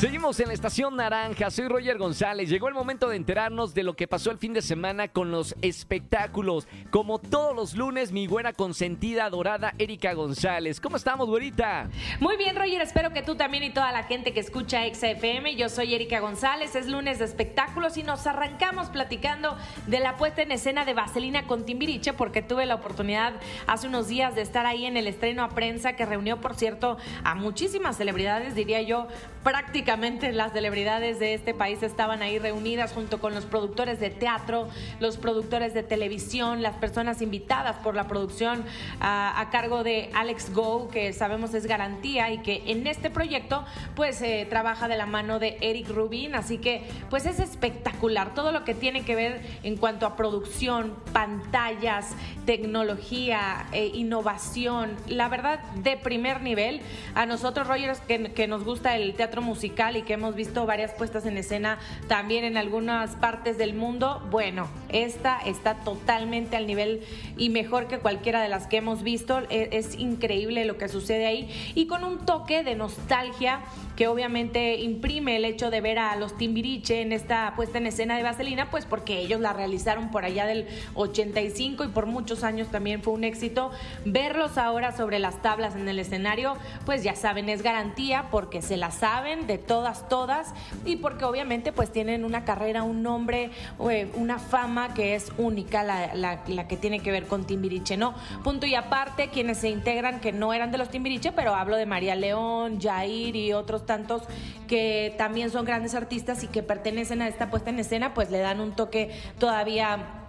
Seguimos en la estación naranja, soy Roger González. Llegó el momento de enterarnos de lo que pasó el fin de semana con los espectáculos. Como todos los lunes, mi buena consentida adorada Erika González. ¿Cómo estamos, güerita? Muy bien, Roger, espero que tú también y toda la gente que escucha XFM. Yo soy Erika González, es lunes de espectáculos y nos arrancamos platicando de la puesta en escena de Vaselina con Timbiriche porque tuve la oportunidad hace unos días de estar ahí en el estreno a prensa que reunió, por cierto, a muchísimas celebridades, diría yo, prácticamente las celebridades de este país estaban ahí reunidas junto con los productores de teatro, los productores de televisión, las personas invitadas por la producción a, cargo de Alex Go, que sabemos es garantía y que en este proyecto pues eh, trabaja de la mano de Eric Rubin, así que pues es espectacular todo lo que tiene que ver en cuanto a producción, pantallas, tecnología, eh, innovación, la verdad de primer nivel. A nosotros, Rogers, que, que nos gusta el teatro musical, y que hemos visto varias puestas en escena también en algunas partes del mundo, bueno, esta está totalmente al nivel y mejor que cualquiera de las que hemos visto. E, es, increíble lo que sucede ahí y con un toque de nostalgia que obviamente imprime el hecho de ver a los Timbiriche en esta puesta en escena de Vaselina, pues porque ellos la realizaron por allá del 85 y por muchos años también fue un éxito. Verlos ahora sobre las tablas en el escenario, pues ya saben, es garantía porque se la saben de todas, todas, y porque obviamente pues tienen una carrera, un nombre, eh, una fama que es única, la, la, que tiene que ver con Timbiriche, ¿no? Punto y aparte, quienes se integran que no eran de los Timbiriche, pero hablo de María León, Jair y otros tantos que también son grandes artistas y que pertenecen a esta puesta en escena, pues le dan un toque todavía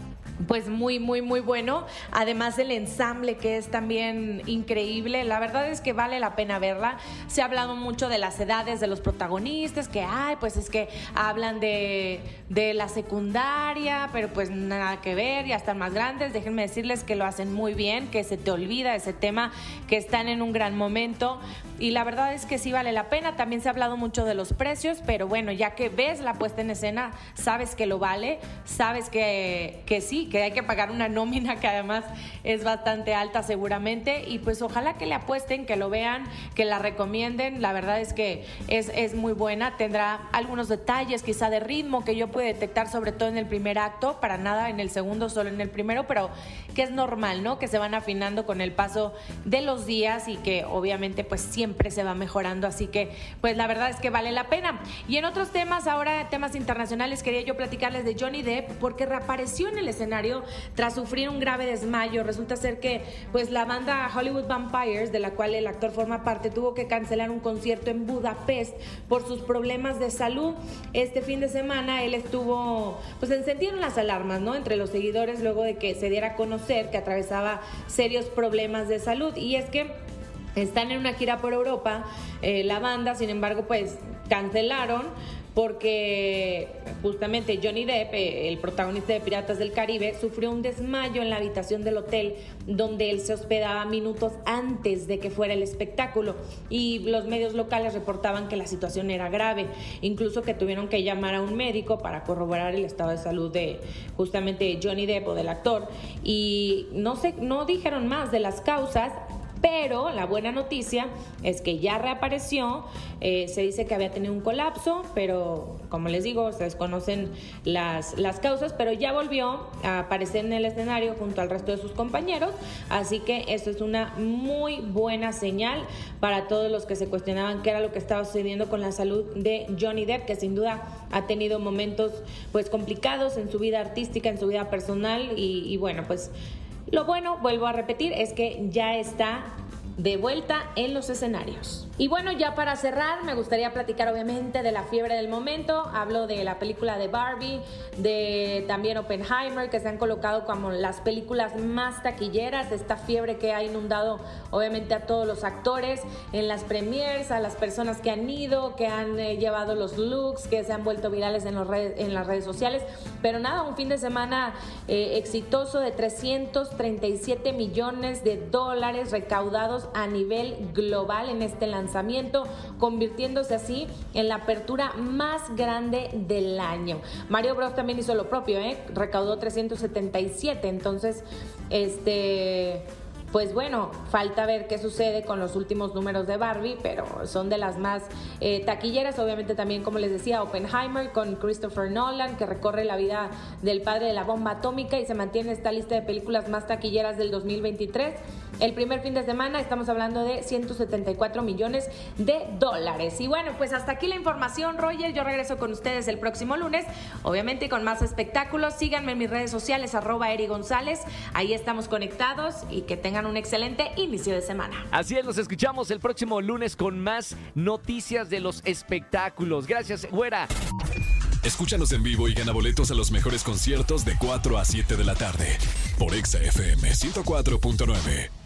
pues muy, muy, muy bueno. Además del ensamble que es también increíble. La verdad es que vale la pena verla. Se ha hablado mucho de las edades de los protagonistas, que, ay, pues es que hablan de, de la secundaria, pero pues nada que ver, ya están más grandes. Déjenme decirles que lo hacen muy bien, que se te olvida ese tema, que están en un gran momento. Y la verdad es que sí vale la pena. También se ha hablado mucho de los precios, pero bueno, ya que ves la puesta en escena, sabes que lo vale, sabes que, que sí, que hay que pagar una nómina que además es bastante alta seguramente y pues ojalá que le apuesten, que lo vean, que la recomienden. La verdad es que es, es muy buena, tendrá algunos detalles quizá de ritmo que yo puedo detectar sobre todo en el primer acto, para nada en el segundo, solo en el primero, pero que es normal, ¿no? Que se van afinando con el paso de los días y que obviamente pues siempre se va mejorando, así que pues la verdad es que vale la pena. Y en otros temas, ahora temas internacionales, quería yo platicarles de Johnny Depp porque reapareció en el escenario tras sufrir un grave desmayo. Resulta ser que pues la banda Hollywood Vampires, de la cual el actor forma parte, tuvo que cancelar un concierto en Budapest por sus problemas de salud. Este fin de semana él estuvo, pues encendieron las alarmas, ¿no? Entre los seguidores luego de que se diera a conocer que atravesaba serios problemas de salud. Y es que están en una gira por Europa, eh, la banda, sin embargo, pues cancelaron porque justamente Johnny Depp, el protagonista de Piratas del Caribe, sufrió un desmayo en la habitación del hotel donde él se hospedaba minutos antes de que fuera el espectáculo y los medios locales reportaban que la situación era grave, incluso que tuvieron que llamar a un médico para corroborar el estado de salud de justamente Johnny Depp o del actor. Y no sé, no dijeron más de las causas, pero la buena noticia es que ya reapareció, eh, se dice que había tenido un colapso, pero como les digo, se desconocen las, las causas, pero ya volvió a aparecer en el escenario junto al resto de sus compañeros, así que esto es una muy buena señal para todos los que se cuestionaban qué era lo que estaba sucediendo con la salud de Johnny Depp, que sin duda ha tenido momentos pues complicados en su vida artística, en su vida personal y, y bueno, pues lo bueno, vuelvo a repetir, es que ya está de vuelta en los escenarios. Y bueno, ya para cerrar, me gustaría platicar obviamente de la fiebre del momento. Hablo de la película de Barbie, de también Oppenheimer, que se han colocado como las películas más taquilleras, esta fiebre que ha inundado obviamente a todos los actores en las premiers, a las personas que han ido, que han eh, llevado los looks, que se han vuelto virales en, las redes sociales. Pero nada, un fin de semana eh, exitoso de 337 millones de dólares recaudados a nivel global en este lanzamiento, convirtiéndose así en la apertura más grande del año. Mario Bros también hizo lo propio, ¿eh? recaudó 377, entonces, este pues bueno, falta ver qué sucede con los últimos números de Barbie, pero son de las más eh, taquilleras. Obviamente también, como les decía, Oppenheimer con Christopher Nolan, que recorre la vida del padre de la bomba atómica y se mantiene esta lista de películas más taquilleras del 2023. El primer fin de semana estamos hablando de 174 millones de dólares. Y bueno, pues hasta aquí la información, Roger. Yo regreso con ustedes el próximo lunes, obviamente con más espectáculos. Síganme en mis redes sociales, arroba Eri González. Ahí estamos conectados y que tengan un excelente inicio de semana. Así es, nos escuchamos el próximo lunes con más noticias de los espectáculos. Gracias, güera. Escúchanos en vivo y gana boletos a los mejores conciertos de 4 a 7 de la tarde por Exa FM 104.9.